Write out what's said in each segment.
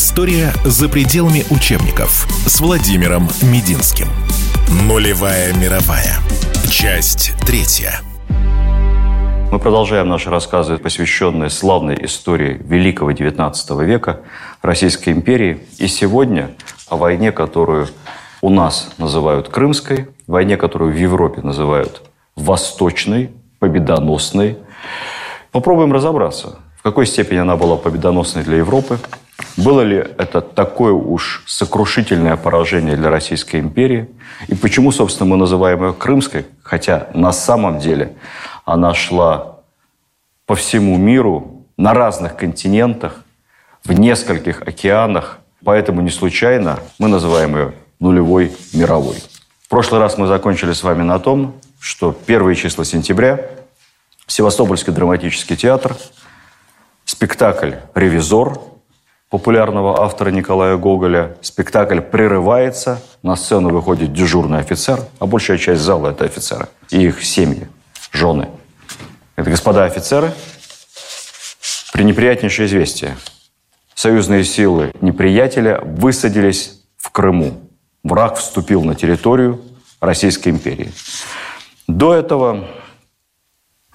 История за пределами учебников с Владимиром Мединским. Нулевая мировая. Часть третья. Мы продолжаем наши рассказы, посвященные славной истории Великого XIX века Российской империи. И сегодня о войне, которую у нас называют Крымской, войне, которую в Европе называют Восточной, победоносной. Попробуем разобраться, в какой степени она была победоносной для Европы, было ли это такое уж сокрушительное поражение для Российской империи? И почему, собственно, мы называем ее Крымской? Хотя на самом деле она шла по всему миру, на разных континентах, в нескольких океанах. Поэтому не случайно мы называем ее нулевой мировой. В прошлый раз мы закончили с вами на том, что первые числа сентября Севастопольский драматический театр, спектакль «Ревизор» популярного автора Николая Гоголя. Спектакль прерывается, на сцену выходит дежурный офицер, а большая часть зала – это офицеры и их семьи, жены. Это господа офицеры. Пренеприятнейшее известие. Союзные силы неприятеля высадились в Крыму. Враг вступил на территорию Российской империи. До этого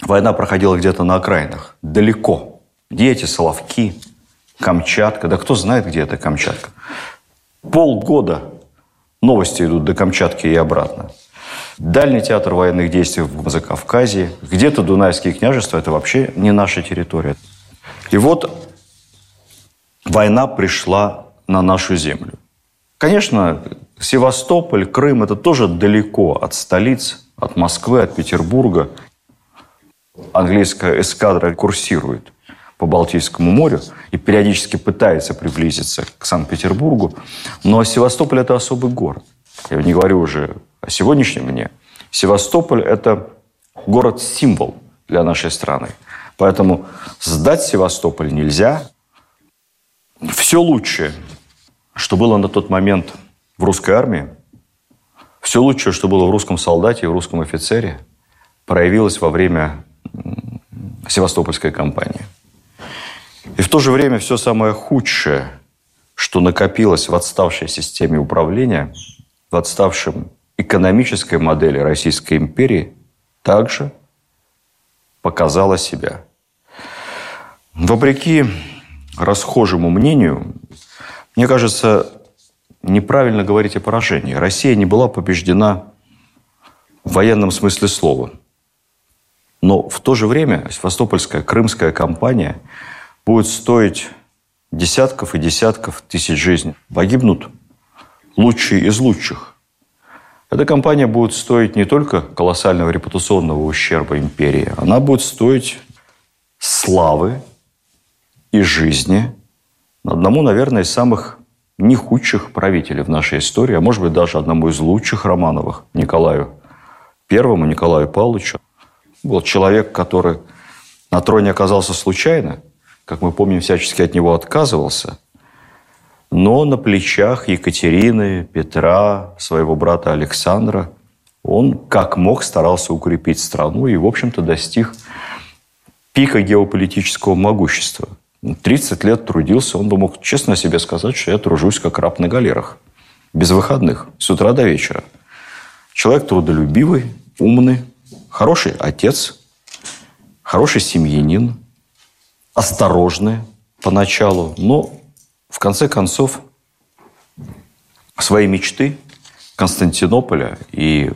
война проходила где-то на окраинах, далеко. Где эти Соловки, Камчатка. Да кто знает, где это Камчатка. Полгода новости идут до Камчатки и обратно. Дальний театр военных действий в Закавказье, где-то Дунайские княжества, это вообще не наша территория. И вот война пришла на нашу землю. Конечно, Севастополь, Крым – это тоже далеко от столиц, от Москвы, от Петербурга. Английская эскадра курсирует по Балтийскому морю и периодически пытается приблизиться к Санкт-Петербургу. Но Севастополь – это особый город. Я не говорю уже о сегодняшнем дне. Севастополь – это город-символ для нашей страны. Поэтому сдать Севастополь нельзя. Все лучшее, что было на тот момент в русской армии, все лучшее, что было в русском солдате и в русском офицере, проявилось во время Севастопольской кампании. И в то же время все самое худшее, что накопилось в отставшей системе управления, в отставшем экономической модели Российской империи, также показало себя. Вопреки расхожему мнению, мне кажется, неправильно говорить о поражении. Россия не была побеждена в военном смысле слова. Но в то же время Севастопольская крымская кампания – будет стоить десятков и десятков тысяч жизней. Погибнут лучшие из лучших. Эта компания будет стоить не только колоссального репутационного ущерба империи, она будет стоить славы и жизни одному, наверное, из самых не худших правителей в нашей истории, а может быть даже одному из лучших Романовых, Николаю Первому, Николаю Павловичу. Был человек, который на троне оказался случайно – как мы помним, всячески от него отказывался. Но на плечах Екатерины, Петра, своего брата Александра он как мог старался укрепить страну и, в общем-то, достиг пика геополитического могущества. 30 лет трудился, он бы мог честно себе сказать, что я тружусь как раб на галерах. Без выходных, с утра до вечера. Человек трудолюбивый, умный, хороший отец, хороший семьянин, осторожны поначалу, но в конце концов свои мечты Константинополя и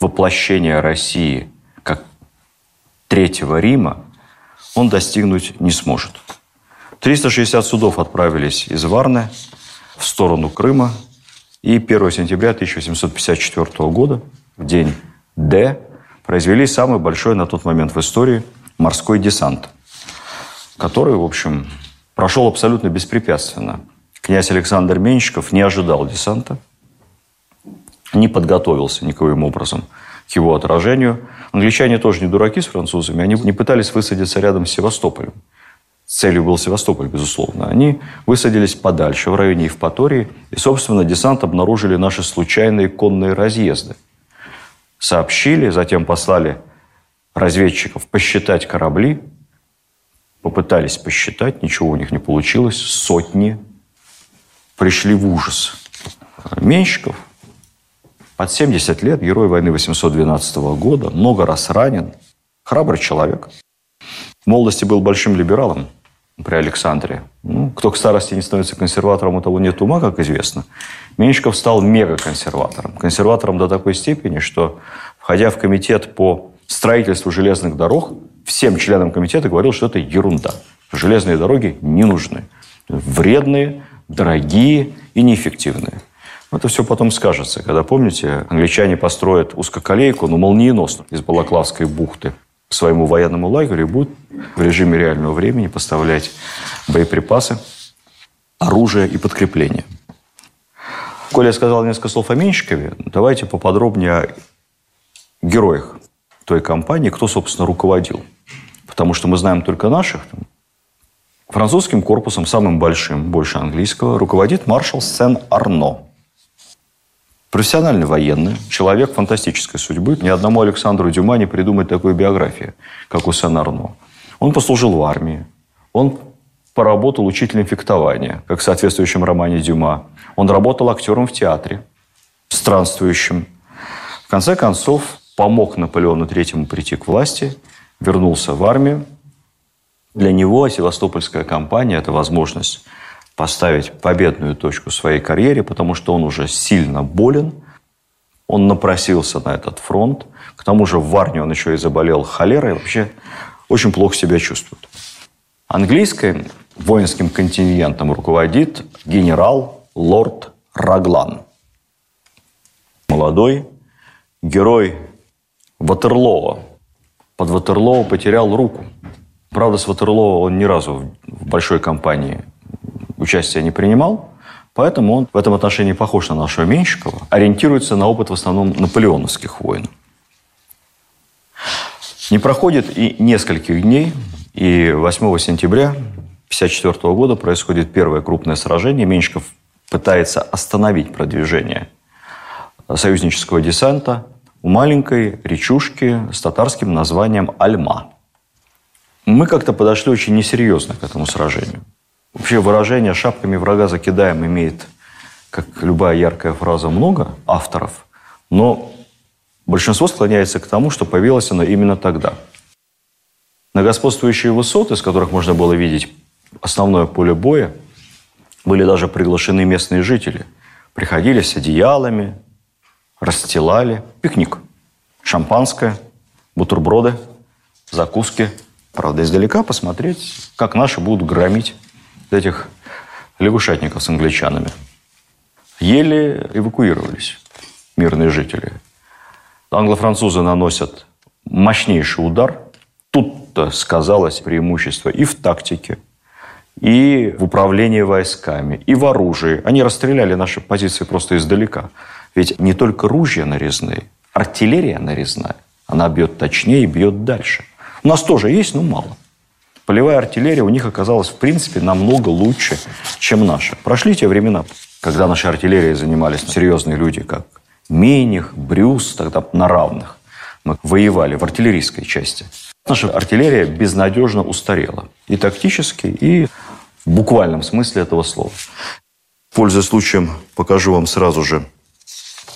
воплощения России как Третьего Рима он достигнуть не сможет. 360 судов отправились из Варны в сторону Крыма. И 1 сентября 1854 года, в день Д, произвели самый большой на тот момент в истории – морской десант, который, в общем, прошел абсолютно беспрепятственно. Князь Александр Менщиков не ожидал десанта, не подготовился никоим образом к его отражению. Англичане тоже не дураки с французами, они не пытались высадиться рядом с Севастополем. Целью был Севастополь, безусловно. Они высадились подальше, в районе Евпатории, и, собственно, десант обнаружили наши случайные конные разъезды. Сообщили, затем послали разведчиков посчитать корабли, попытались посчитать, ничего у них не получилось. Сотни пришли в ужас. Менщиков под 70 лет, герой войны 812 года, много раз ранен, храбрый человек. В молодости был большим либералом при Александре. Ну, кто к старости не становится консерватором, у того нет ума, как известно. Меньшиков стал мега-консерватором. Консерватором до такой степени, что, входя в комитет по строительству железных дорог, всем членам комитета говорил, что это ерунда. Железные дороги не нужны. Вредные, дорогие и неэффективные. Это все потом скажется, когда, помните, англичане построят узкоколейку, но молниеносно из Балаклавской бухты к своему военному лагерю и будут в режиме реального времени поставлять боеприпасы, оружие и подкрепление. Коля сказал несколько слов о Менщикове, давайте поподробнее о героях той компании, кто, собственно, руководил. Потому что мы знаем только наших. Французским корпусом, самым большим, больше английского, руководит маршал Сен-Арно. Профессиональный военный, человек фантастической судьбы. Ни одному Александру Дюма не придумать такую биографию, как у Сен-Арно. Он послужил в армии. Он поработал учителем фехтования, как в соответствующем романе Дюма. Он работал актером в театре, странствующим. В конце концов, помог Наполеону Третьему прийти к власти, вернулся в армию. Для него Севастопольская кампания – это возможность поставить победную точку своей карьере, потому что он уже сильно болен, он напросился на этот фронт. К тому же в Варне он еще и заболел холерой, вообще очень плохо себя чувствует. Английским воинским контингентом руководит генерал лорд Раглан. Молодой герой Ватерлоо. Под Ватерлоо потерял руку. Правда, с Ватерлоо он ни разу в большой компании участия не принимал, поэтому он в этом отношении похож на нашего Менщикова, ориентируется на опыт в основном наполеоновских войн. Не проходит и нескольких дней, и 8 сентября 1954 года происходит первое крупное сражение. Меньшиков пытается остановить продвижение союзнического десанта у маленькой речушки с татарским названием Альма. Мы как-то подошли очень несерьезно к этому сражению. Вообще выражение «шапками врага закидаем» имеет, как любая яркая фраза, много авторов, но большинство склоняется к тому, что появилось оно именно тогда. На господствующие высоты, с которых можно было видеть основное поле боя, были даже приглашены местные жители. Приходили с одеялами, расстилали. Пикник. Шампанское, бутерброды, закуски. Правда, издалека посмотреть, как наши будут громить этих лягушатников с англичанами. Еле эвакуировались мирные жители. Англо-французы наносят мощнейший удар. Тут-то сказалось преимущество и в тактике, и в управлении войсками, и в оружии. Они расстреляли наши позиции просто издалека. Ведь не только ружья нарезные, артиллерия нарезная. Она бьет точнее и бьет дальше. У нас тоже есть, но мало. Полевая артиллерия у них оказалась, в принципе, намного лучше, чем наша. Прошли те времена, когда нашей артиллерией занимались серьезные люди, как Миних, Брюс, тогда на равных. Мы воевали в артиллерийской части. Наша артиллерия безнадежно устарела. И тактически, и в буквальном смысле этого слова. Пользуясь случаем, покажу вам сразу же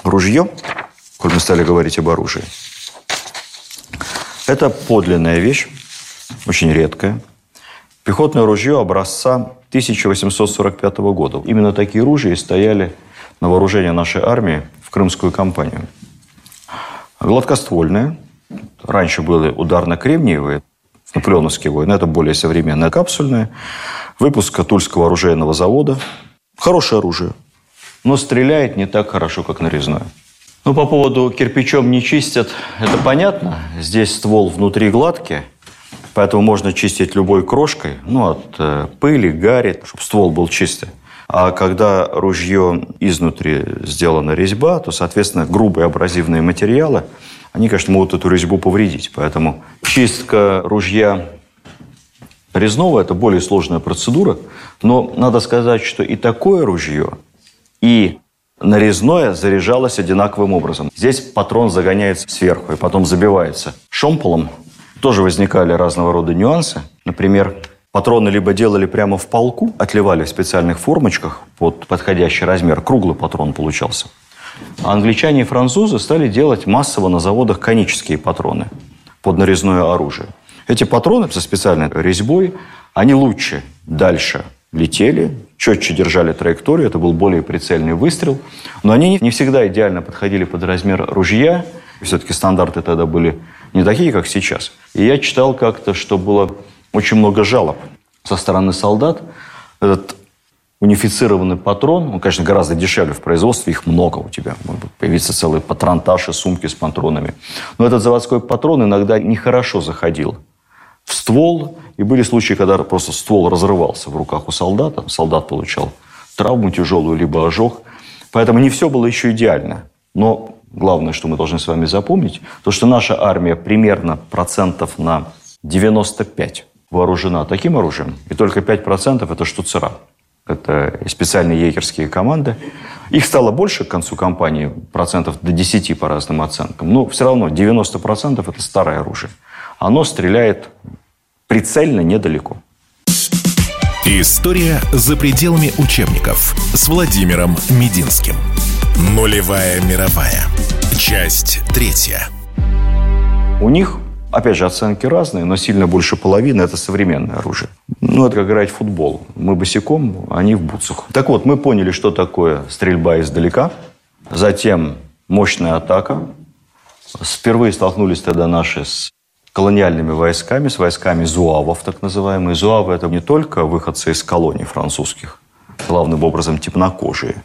ружье, коль мы стали говорить об оружии. Это подлинная вещь очень редкое. Пехотное ружье образца 1845 года. Именно такие ружья стояли на вооружении нашей армии в Крымскую кампанию. Гладкоствольные. Раньше были ударно-кремниевые, наполеоновские войны. Это более современные капсульные. Выпуск Тульского оружейного завода. Хорошее оружие, но стреляет не так хорошо, как нарезное. Ну, по поводу кирпичом не чистят, это понятно. Здесь ствол внутри гладкий, Поэтому можно чистить любой крошкой, ну, от э, пыли, гари, чтобы ствол был чистый. А когда ружье изнутри сделана резьба, то, соответственно, грубые абразивные материалы, они, конечно, могут эту резьбу повредить. Поэтому чистка ружья резного – это более сложная процедура. Но надо сказать, что и такое ружье, и нарезное заряжалось одинаковым образом. Здесь патрон загоняется сверху и потом забивается шомполом тоже возникали разного рода нюансы. Например, Патроны либо делали прямо в полку, отливали в специальных формочках под подходящий размер. Круглый патрон получался. А англичане и французы стали делать массово на заводах конические патроны под нарезное оружие. Эти патроны со специальной резьбой, они лучше, дальше летели, четче держали траекторию, это был более прицельный выстрел. Но они не всегда идеально подходили под размер ружья. Все-таки стандарты тогда были не такие, как сейчас. И я читал как-то, что было очень много жалоб со стороны солдат. Этот унифицированный патрон, он, конечно, гораздо дешевле в производстве, их много у тебя. Может появиться целые патронташи, сумки с патронами. Но этот заводской патрон иногда нехорошо заходил в ствол. И были случаи, когда просто ствол разрывался в руках у солдата. Солдат получал травму тяжелую, либо ожог. Поэтому не все было еще идеально. Но главное, что мы должны с вами запомнить, то, что наша армия примерно процентов на 95 вооружена таким оружием, и только 5% это штуцера. Это специальные егерские команды. Их стало больше к концу кампании, процентов до 10 по разным оценкам. Но все равно 90% это старое оружие. Оно стреляет прицельно недалеко. История за пределами учебников с Владимиром Мединским. Нулевая мировая. Часть третья. У них Опять же, оценки разные, но сильно больше половины – это современное оружие. Ну, это как играть в футбол. Мы босиком, они в бутсах. Так вот, мы поняли, что такое стрельба издалека. Затем мощная атака. Впервые столкнулись тогда наши с колониальными войсками, с войсками зуавов, так называемые. Зуавы – это не только выходцы из колоний французских, главным образом темнокожие,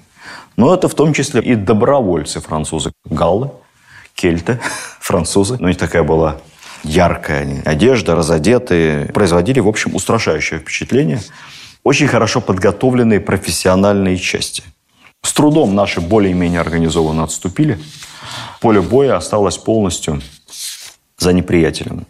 но это в том числе и добровольцы французы, галлы, кельты, французы. Ну, у них такая была яркая одежда, разодетые, производили, в общем, устрашающее впечатление. Очень хорошо подготовленные профессиональные части. С трудом наши более-менее организованно отступили. Поле боя осталось полностью за неприятелем.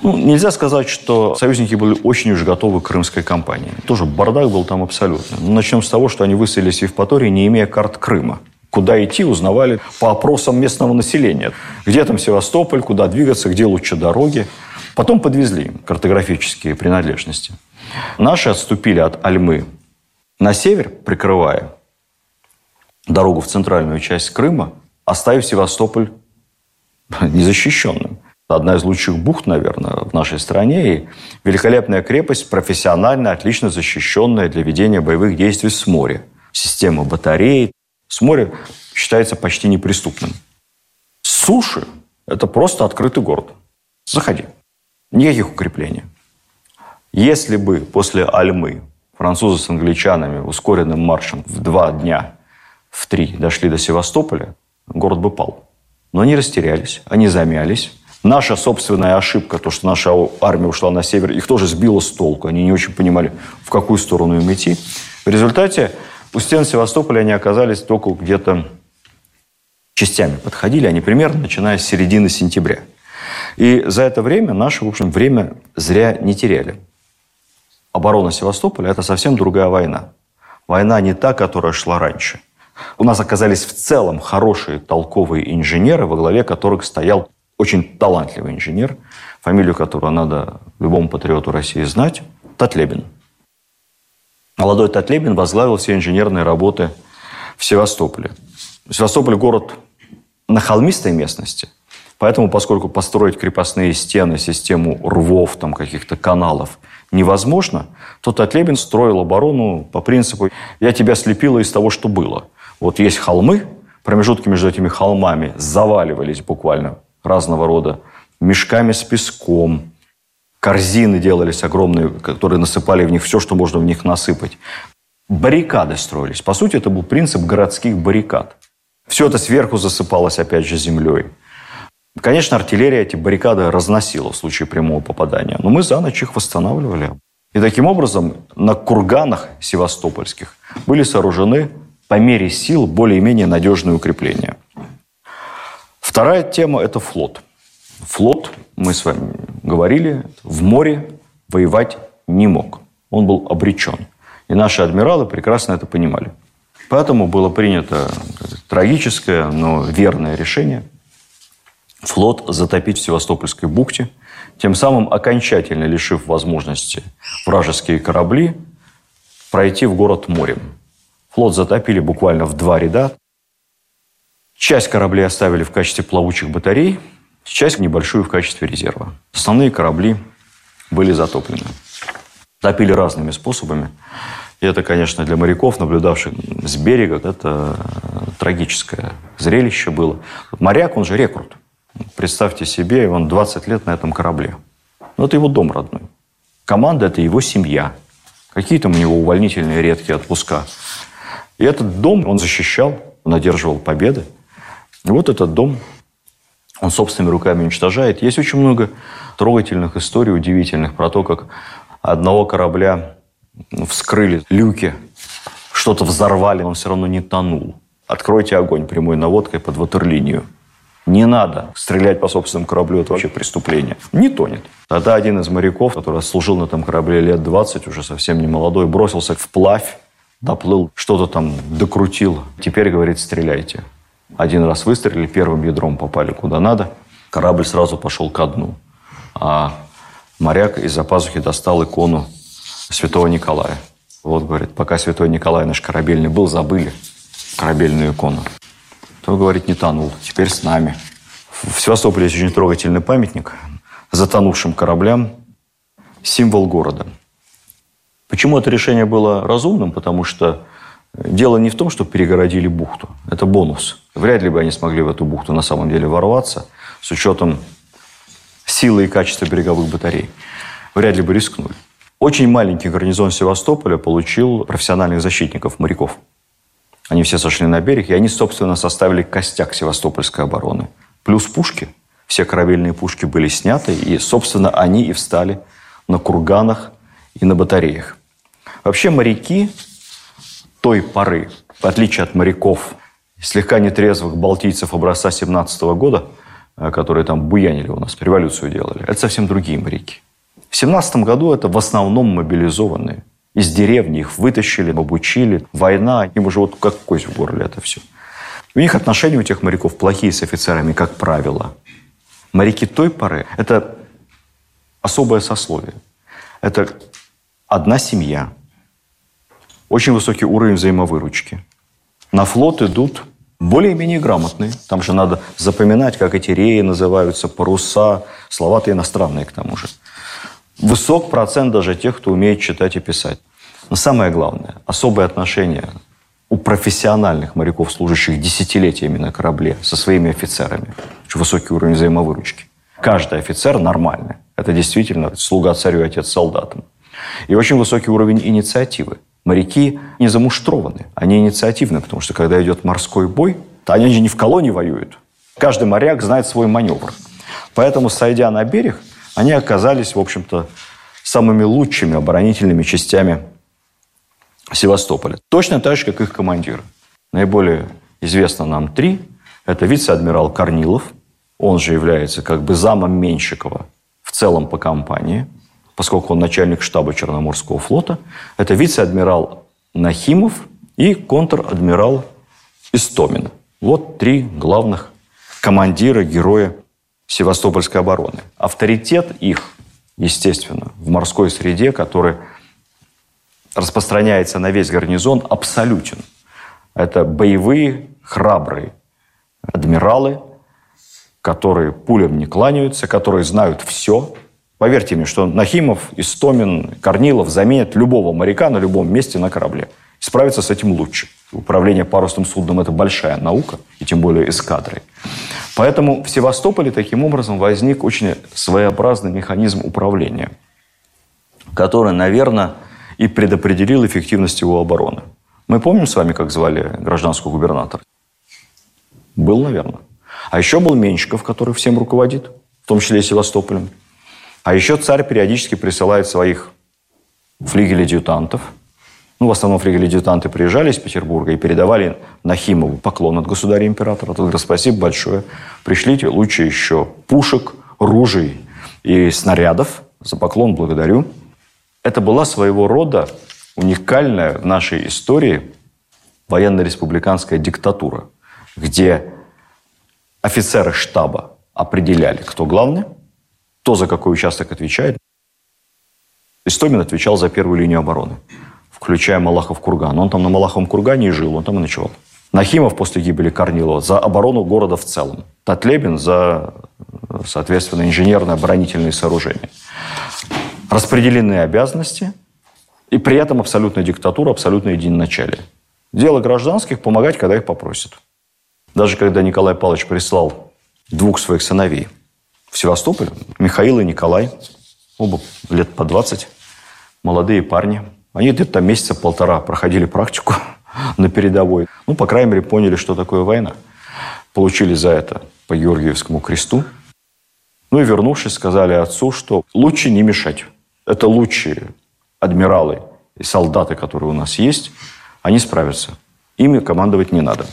Ну, нельзя сказать, что союзники были очень уж готовы к крымской кампании. Тоже бардак был там абсолютно. Но начнем с того, что они выселились в Евпатории, не имея карт Крыма куда идти, узнавали по опросам местного населения. Где там Севастополь, куда двигаться, где лучше дороги. Потом подвезли картографические принадлежности. Наши отступили от Альмы на север, прикрывая дорогу в центральную часть Крыма, оставив Севастополь незащищенным. Одна из лучших бухт, наверное, в нашей стране. И великолепная крепость, профессионально, отлично защищенная для ведения боевых действий с моря. Система батарей, с моря считается почти неприступным. С суши – это просто открытый город. Заходи. Никаких укреплений. Если бы после Альмы французы с англичанами ускоренным маршем в два дня, в три дошли до Севастополя, город бы пал. Но они растерялись, они замялись. Наша собственная ошибка, то, что наша армия ушла на север, их тоже сбило с толку. Они не очень понимали, в какую сторону им идти. В результате у стен Севастополя они оказались только где-то частями подходили, они примерно начиная с середины сентября. И за это время наше, в общем, время зря не теряли. Оборона Севастополя – это совсем другая война. Война не та, которая шла раньше. У нас оказались в целом хорошие, толковые инженеры, во главе которых стоял очень талантливый инженер, фамилию которого надо любому патриоту России знать – Татлебин. Молодой Татлебин возглавил все инженерные работы в Севастополе. Севастополь – город на холмистой местности, поэтому, поскольку построить крепостные стены, систему рвов, там, каких-то каналов невозможно, то Татлебин строил оборону по принципу «я тебя слепила из того, что было». Вот есть холмы, промежутки между этими холмами заваливались буквально разного рода мешками с песком, корзины делались огромные, которые насыпали в них все, что можно в них насыпать. Баррикады строились. По сути, это был принцип городских баррикад. Все это сверху засыпалось, опять же, землей. Конечно, артиллерия эти баррикады разносила в случае прямого попадания, но мы за ночь их восстанавливали. И таким образом на курганах севастопольских были сооружены по мере сил более-менее надежные укрепления. Вторая тема – это флот. Флот мы с вами говорили, в море воевать не мог. Он был обречен. И наши адмиралы прекрасно это понимали. Поэтому было принято трагическое, но верное решение флот затопить в Севастопольской бухте. тем самым окончательно лишив возможности вражеские корабли пройти в город морем. Флот затопили буквально в два ряда. Часть кораблей оставили в качестве плавучих батарей, часть небольшую в качестве резерва. Основные корабли были затоплены. Топили разными способами. И это, конечно, для моряков, наблюдавших с берега, это трагическое зрелище было. Моряк, он же рекрут. Представьте себе, он 20 лет на этом корабле. Ну, это его дом родной. Команда – это его семья. Какие там у него увольнительные редкие отпуска. И этот дом он защищал, он одерживал победы. И вот этот дом он собственными руками уничтожает. Есть очень много трогательных историй, удивительных, про то, как одного корабля вскрыли люки, что-то взорвали, он все равно не тонул. Откройте огонь прямой наводкой под ватерлинию. Не надо стрелять по собственному кораблю, это вообще преступление. Не тонет. Тогда один из моряков, который служил на этом корабле лет 20, уже совсем не молодой, бросился вплавь, доплыл, что-то там докрутил. Теперь, говорит, стреляйте. Один раз выстрелили, первым ядром попали куда надо. Корабль сразу пошел ко дну. А моряк из-за пазухи достал икону святого Николая. Вот, говорит, пока святой Николай наш корабельный был, забыли корабельную икону. То, говорит, не тонул. Теперь с нами. В Севастополе есть очень трогательный памятник затонувшим кораблям. Символ города. Почему это решение было разумным? Потому что дело не в том, что перегородили бухту. Это бонус. Вряд ли бы они смогли в эту бухту на самом деле ворваться с учетом силы и качества береговых батарей. Вряд ли бы рискнули. Очень маленький гарнизон Севастополя получил профессиональных защитников, моряков. Они все сошли на берег, и они, собственно, составили костяк севастопольской обороны. Плюс пушки. Все корабельные пушки были сняты, и, собственно, они и встали на курганах и на батареях. Вообще моряки той поры, в отличие от моряков слегка нетрезвых балтийцев образца 17 года, э, которые там буянили у нас, революцию делали, это совсем другие моряки. В 17 году это в основном мобилизованные. Из деревни их вытащили, обучили. Война, им уже вот как кость в горле это все. У них отношения у тех моряков плохие с офицерами, как правило. Моряки той поры – это особое сословие. Это одна семья, очень высокий уровень взаимовыручки. На флот идут более-менее грамотные. Там же надо запоминать, как эти реи называются, паруса, слова-то иностранные к тому же. Высок процент даже тех, кто умеет читать и писать. Но самое главное, особое отношение у профессиональных моряков, служащих десятилетиями на корабле, со своими офицерами. Очень высокий уровень взаимовыручки. Каждый офицер нормальный. Это действительно слуга царю, отец солдатам. И очень высокий уровень инициативы. Моряки не замуштрованы, они инициативны, потому что когда идет морской бой, то они же не в колонии воюют. Каждый моряк знает свой маневр. Поэтому, сойдя на берег, они оказались, в общем-то, самыми лучшими оборонительными частями Севастополя. Точно так же, как их командиры. Наиболее известно нам три. Это вице-адмирал Корнилов, он же является как бы замом Меньшикова в целом по компании, поскольку он начальник штаба Черноморского флота. Это вице-адмирал Нахимов и контр-адмирал Истомин. Вот три главных командира, героя Севастопольской обороны. Авторитет их, естественно, в морской среде, который распространяется на весь гарнизон, абсолютен. Это боевые, храбрые адмиралы, которые пулям не кланяются, которые знают все. Поверьте мне, что Нахимов, Истомин, Корнилов заменят любого моряка на любом месте на корабле. Справиться с этим лучше. Управление парусным судном – это большая наука, и тем более эскадрой. Поэтому в Севастополе таким образом возник очень своеобразный механизм управления, который, наверное, и предопределил эффективность его обороны. Мы помним с вами, как звали гражданского губернатора? Был, наверное. А еще был Менщиков, который всем руководит, в том числе и Севастополем. А еще царь периодически присылает своих флигелей-адъютантов – ну, в основном флигели-адъютанты приезжали из Петербурга и передавали Нахимову поклон от государя-императора. Говорит, спасибо большое, пришлите лучше еще пушек, ружей и снарядов. За поклон благодарю. Это была своего рода уникальная в нашей истории военно-республиканская диктатура, где офицеры штаба определяли, кто главный, кто за какой участок отвечает. Истомин отвечал за первую линию обороны, включая Малахов курган. Он там на Малаховом кургане и жил, он там и ночевал. Нахимов после гибели Корнилова за оборону города в целом. Татлебин за, соответственно, инженерно оборонительные сооружения. Распределенные обязанности и при этом абсолютная диктатура, абсолютное единоначалие. Дело гражданских – помогать, когда их попросят. Даже когда Николай Павлович прислал двух своих сыновей в Севастополь, Михаил и Николай, оба лет по 20, молодые парни, они где-то месяца полтора проходили практику на передовой. Ну, по крайней мере, поняли, что такое война. Получили за это по Георгиевскому кресту. Ну и вернувшись, сказали отцу, что лучше не мешать. Это лучшие адмиралы и солдаты, которые у нас есть, они справятся. Ими командовать не надо.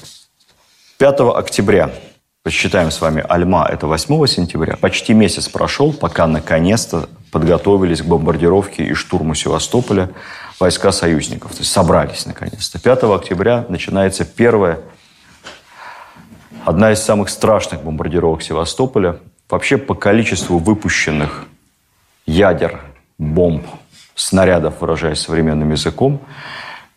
5 октября, посчитаем с вами, Альма – это 8 сентября, почти месяц прошел, пока наконец-то подготовились к бомбардировке и штурму Севастополя войска союзников. То есть собрались наконец-то. 5 октября начинается первая, одна из самых страшных бомбардировок Севастополя. Вообще по количеству выпущенных ядер, бомб, снарядов, выражаясь современным языком,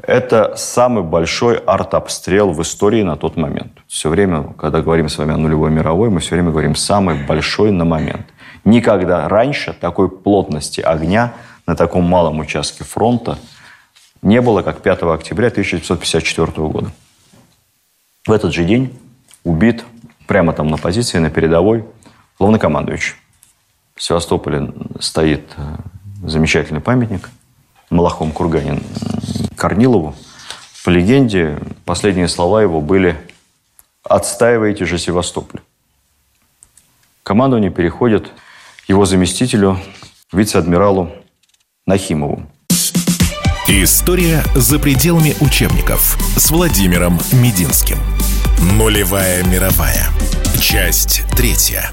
это самый большой артобстрел в истории на тот момент. Все время, когда говорим с вами о нулевой мировой, мы все время говорим «самый большой на момент». Никогда раньше такой плотности огня на таком малом участке фронта не было, как 5 октября 1954 года. В этот же день убит прямо там на позиции, на передовой, главнокомандующий. В Севастополе стоит э, замечательный памятник Малахом Курганин Корнилову. По легенде, последние слова его были «Отстаивайте же Севастополь». Командование переходит его заместителю, вице-адмиралу Нахимову. История за пределами учебников с Владимиром Мединским. Нулевая мировая. Часть третья.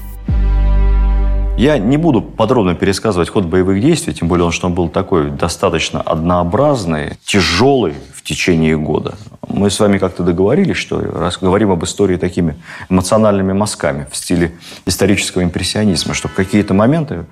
Я не буду подробно пересказывать ход боевых действий, тем более, что он был такой достаточно однообразный, тяжелый в течение года. Мы с вами как-то договорились, что раз говорим об истории такими эмоциональными мазками в стиле исторического импрессионизма, чтобы какие-то моменты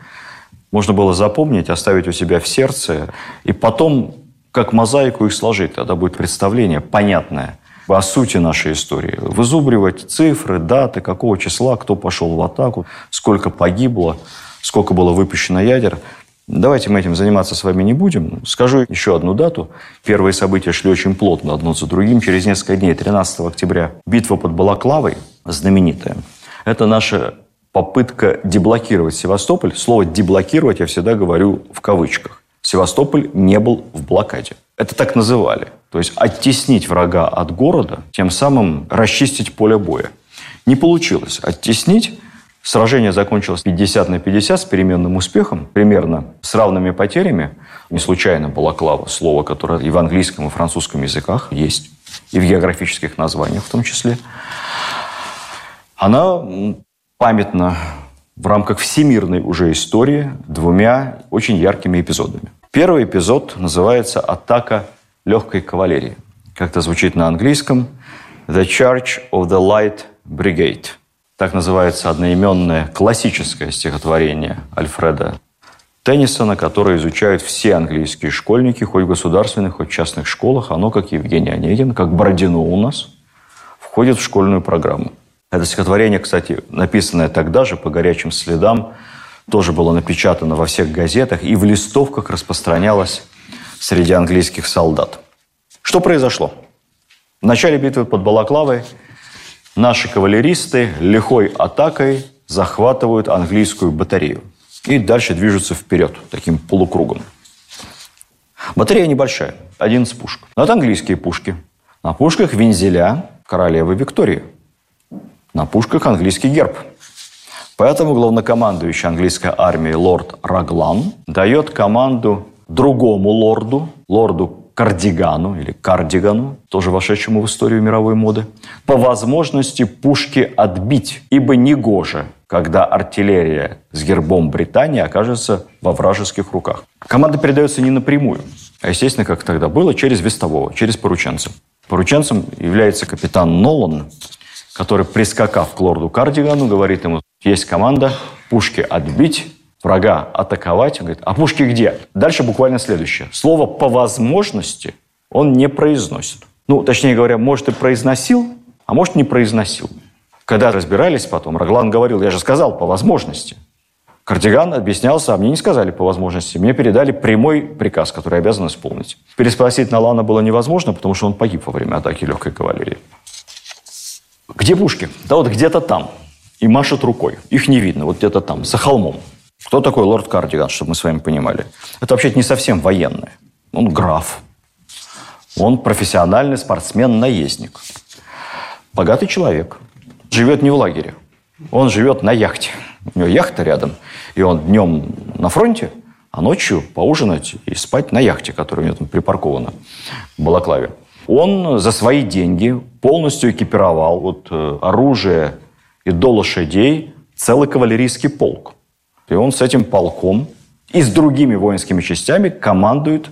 можно было запомнить, оставить у себя в сердце, и потом, как мозаику, их сложить. Тогда будет представление понятное – о сути нашей истории. Вызубривать цифры, даты, какого числа, кто пошел в атаку, сколько погибло, сколько было выпущено ядер. Давайте мы этим заниматься с вами не будем. Скажу еще одну дату. Первые события шли очень плотно одно за другим. Через несколько дней, 13 октября, битва под Балаклавой, знаменитая. Это наша попытка деблокировать Севастополь. Слово «деблокировать» я всегда говорю в кавычках. Севастополь не был в блокаде. Это так называли. То есть оттеснить врага от города, тем самым расчистить поле боя. Не получилось оттеснить. Сражение закончилось 50 на 50 с переменным успехом, примерно с равными потерями. Не случайно балаклава, слово, которое и в английском, и в французском языках есть, и в географических названиях в том числе. Она памятна в рамках всемирной уже истории двумя очень яркими эпизодами. Первый эпизод называется «Атака легкой кавалерии». Как это звучит на английском «The Charge of the Light Brigade». Так называется одноименное классическое стихотворение Альфреда Теннисона, которое изучают все английские школьники, хоть в государственных, хоть в частных школах. Оно, как Евгений Онегин, как Бородино у нас, входит в школьную программу. Это стихотворение, кстати, написанное тогда же по горячим следам, тоже было напечатано во всех газетах и в листовках распространялось среди английских солдат. Что произошло? В начале битвы под Балаклавой наши кавалеристы лихой атакой захватывают английскую батарею и дальше движутся вперед таким полукругом. Батарея небольшая, 11 пушек. Но это английские пушки. На пушках вензеля королевы Виктории – на пушках английский герб. Поэтому главнокомандующий английской армии лорд Раглан дает команду другому лорду, лорду Кардигану или Кардигану, тоже вошедшему в историю мировой моды, по возможности пушки отбить, ибо негоже, когда артиллерия с гербом Британии окажется во вражеских руках. Команда передается не напрямую, а, естественно, как тогда было, через вестового, через порученца. Порученцем является капитан Нолан, который, прискакав к лорду Кардигану, говорит ему, есть команда, пушки отбить, врага атаковать. Он говорит, а пушки где? Дальше буквально следующее. Слово «по возможности» он не произносит. Ну, точнее говоря, может и произносил, а может не произносил. Когда разбирались потом, Раглан говорил, я же сказал, по возможности. Кардиган объяснялся, а мне не сказали по возможности. Мне передали прямой приказ, который обязан исполнить. Переспросить Налана было невозможно, потому что он погиб во время атаки легкой кавалерии. Где пушки? Да вот где-то там. И машет рукой. Их не видно. Вот где-то там, за холмом. Кто такой лорд Кардиган, чтобы мы с вами понимали? Это вообще не совсем военный. Он граф. Он профессиональный спортсмен-наездник. Богатый человек. Живет не в лагере. Он живет на яхте. У него яхта рядом, и он днем на фронте, а ночью поужинать и спать на яхте, которая у него там припаркована в Балаклаве. Он за свои деньги полностью экипировал вот, э, оружие и до лошадей целый кавалерийский полк. И он с этим полком и с другими воинскими частями командует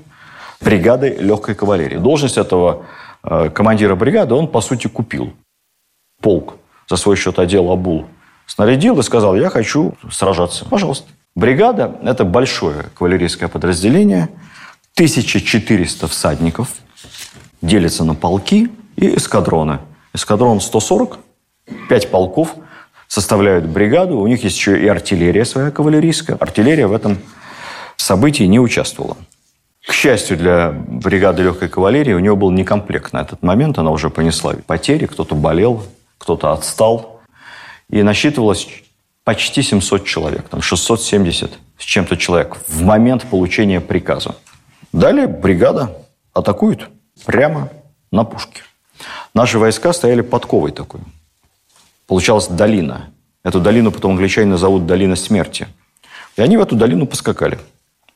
бригадой легкой кавалерии. Должность этого э, командира бригады он, по сути, купил. Полк за свой счет одел, обул снарядил и сказал, я хочу сражаться. Пожалуйста. Бригада – это большое кавалерийское подразделение, 1400 всадников, делится на полки и эскадроны. Эскадрон 140, 5 полков составляют бригаду. У них есть еще и артиллерия своя кавалерийская. Артиллерия в этом событии не участвовала. К счастью для бригады легкой кавалерии, у нее был некомплект на этот момент. Она уже понесла потери, кто-то болел, кто-то отстал – и насчитывалось почти 700 человек, там 670 с чем-то человек в момент получения приказа. Далее бригада атакует прямо на пушке. Наши войска стояли подковой такой. Получалась долина. Эту долину потом англичане назовут «долина смерти». И они в эту долину поскакали.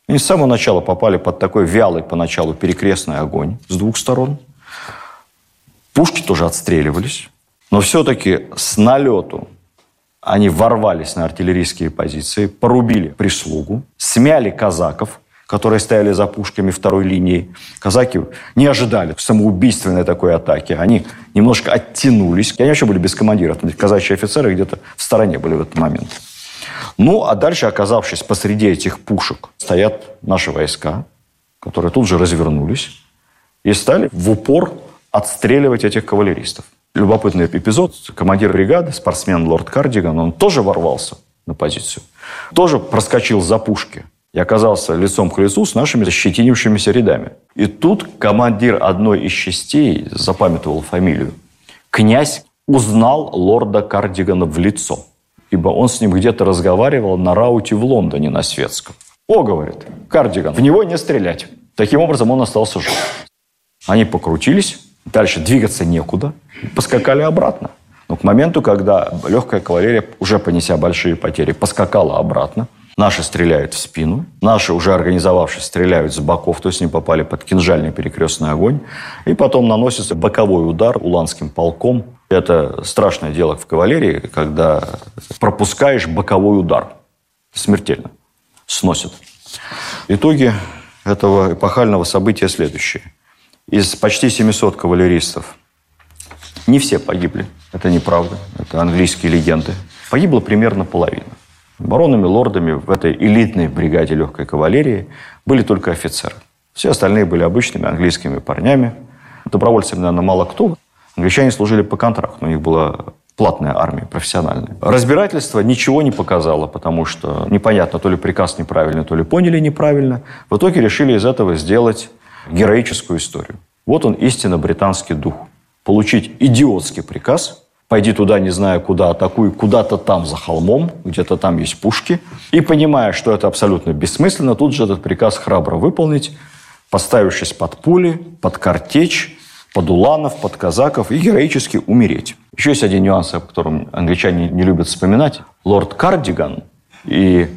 Они с самого начала попали под такой вялый поначалу перекрестный огонь с двух сторон. Пушки тоже отстреливались. Но все-таки с налету они ворвались на артиллерийские позиции, порубили прислугу, смяли казаков, которые стояли за пушками второй линии. Казаки не ожидали самоубийственной такой атаки. Они немножко оттянулись. Они вообще были без командира. Казачьи офицеры где-то в стороне были в этот момент. Ну, а дальше, оказавшись посреди этих пушек, стоят наши войска, которые тут же развернулись и стали в упор отстреливать этих кавалеристов любопытный эпизод. Командир бригады, спортсмен Лорд Кардиган, он тоже ворвался на позицию. Тоже проскочил за пушки и оказался лицом к лицу с нашими защетинившимися рядами. И тут командир одной из частей запамятовал фамилию. Князь узнал лорда Кардигана в лицо, ибо он с ним где-то разговаривал на рауте в Лондоне на светском. «О, — говорит, — Кардиган, в него не стрелять». Таким образом, он остался жив. Они покрутились, Дальше двигаться некуда. Поскакали обратно. Но к моменту, когда легкая кавалерия, уже понеся большие потери, поскакала обратно, Наши стреляют в спину, наши, уже организовавшись, стреляют с боков, то есть они попали под кинжальный перекрестный огонь. И потом наносится боковой удар уланским полком. Это страшное дело в кавалерии, когда пропускаешь боковой удар. Смертельно. Сносит. Итоги этого эпохального события следующие. Из почти 700 кавалеристов не все погибли. Это неправда. Это английские легенды. Погибло примерно половина. Баронами, лордами в этой элитной бригаде легкой кавалерии были только офицеры. Все остальные были обычными английскими парнями. Добровольцами, наверное, мало кто. Англичане служили по контракту. У них была платная армия, профессиональная. Разбирательство ничего не показало, потому что непонятно, то ли приказ неправильный, то ли поняли неправильно. В итоге решили из этого сделать героическую историю. Вот он истинно британский дух. Получить идиотский приказ, пойди туда, не зная куда, атакуй куда-то там за холмом, где-то там есть пушки, и понимая, что это абсолютно бессмысленно, тут же этот приказ храбро выполнить, поставившись под пули, под картечь, под уланов, под казаков и героически умереть. Еще есть один нюанс, о котором англичане не любят вспоминать. Лорд Кардиган и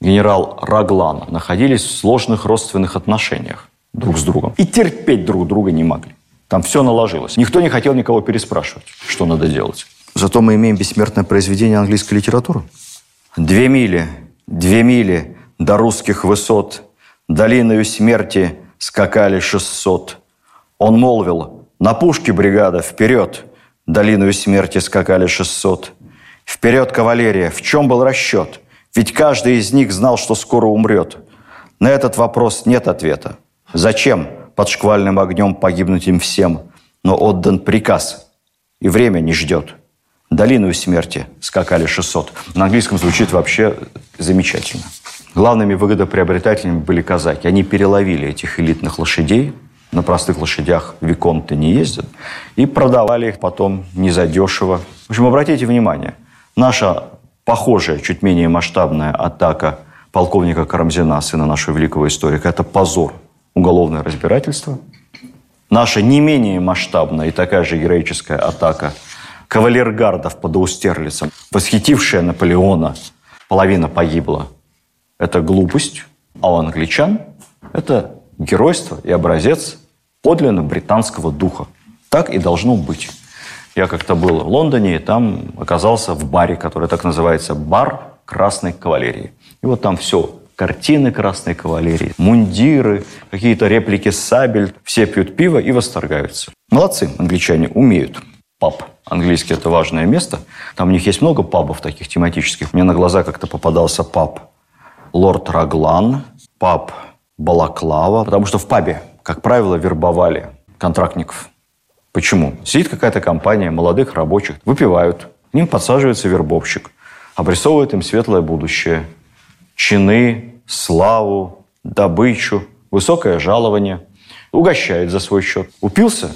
генерал Раглан находились в сложных родственных отношениях друг с другом. И терпеть друг друга не могли. Там все наложилось. Никто не хотел никого переспрашивать, что надо делать. Зато мы имеем бессмертное произведение английской литературы. Две мили, две мили до русских высот, долиною смерти скакали шестьсот. Он молвил, на пушке бригада, вперед, долиною смерти скакали шестьсот. Вперед, кавалерия, в чем был расчет? Ведь каждый из них знал, что скоро умрет. На этот вопрос нет ответа. Зачем под шквальным огнем погибнуть им всем? Но отдан приказ, и время не ждет. Долину смерти скакали 600. На английском звучит вообще замечательно. Главными выгодоприобретателями были казаки. Они переловили этих элитных лошадей, на простых лошадях виконты не ездят, и продавали их потом незадешево. В общем, обратите внимание, наша похожая, чуть менее масштабная атака полковника Карамзина, сына нашего великого историка, это позор, уголовное разбирательство. Наша не менее масштабная и такая же героическая атака кавалергардов под Аустерлицем, восхитившая Наполеона, половина погибла. Это глупость, а у англичан это геройство и образец подлинно британского духа. Так и должно быть. Я как-то был в Лондоне, и там оказался в баре, который так называется «Бар Красной Кавалерии». И вот там все картины Красной Кавалерии, мундиры, какие-то реплики сабель. Все пьют пиво и восторгаются. Молодцы, англичане, умеют. Паб. Английский – это важное место. Там у них есть много пабов таких тематических. Мне на глаза как-то попадался паб Лорд Раглан, паб Балаклава, потому что в пабе, как правило, вербовали контрактников. Почему? Сидит какая-то компания молодых рабочих, выпивают, к ним подсаживается вербовщик, обрисовывает им светлое будущее, чины, славу, добычу, высокое жалование, угощает за свой счет. Упился?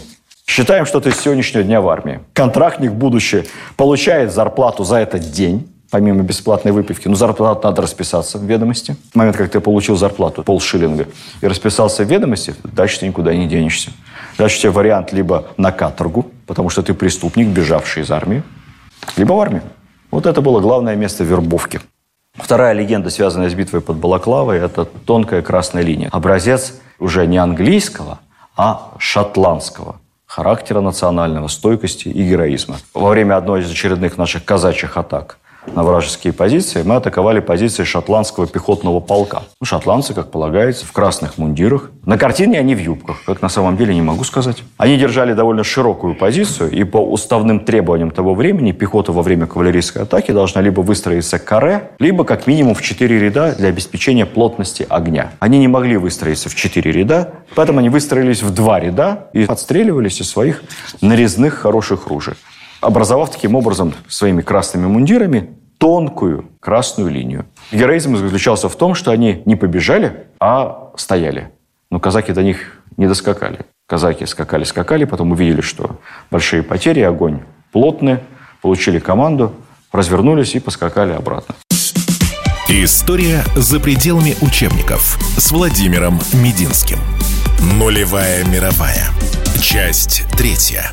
Считаем, что ты с сегодняшнего дня в армии. Контрактник будущее получает зарплату за этот день, помимо бесплатной выпивки. Ну, зарплату надо расписаться в ведомости. В момент, как ты получил зарплату, полшиллинга, и расписался в ведомости, дальше ты никуда не денешься. Дальше у тебя вариант либо на каторгу, потому что ты преступник, бежавший из армии, либо в армию. Вот это было главное место вербовки. Вторая легенда, связанная с битвой под Балаклавой, это тонкая красная линия. Образец уже не английского, а шотландского характера национального, стойкости и героизма. Во время одной из очередных наших казачьих атак – на вражеские позиции, мы атаковали позиции шотландского пехотного полка. Ну, шотландцы, как полагается, в красных мундирах. На картине они в юбках, как на самом деле не могу сказать. Они держали довольно широкую позицию, и по уставным требованиям того времени пехота во время кавалерийской атаки должна либо выстроиться каре, либо как минимум в четыре ряда для обеспечения плотности огня. Они не могли выстроиться в четыре ряда, поэтому они выстроились в два ряда и отстреливались из своих нарезных хороших ружей образовав таким образом своими красными мундирами тонкую красную линию. Героизм заключался в том, что они не побежали, а стояли. Но казаки до них не доскакали. Казаки скакали-скакали, потом увидели, что большие потери, огонь плотный, получили команду, развернулись и поскакали обратно. История за пределами учебников с Владимиром Мединским. Нулевая мировая. Часть третья.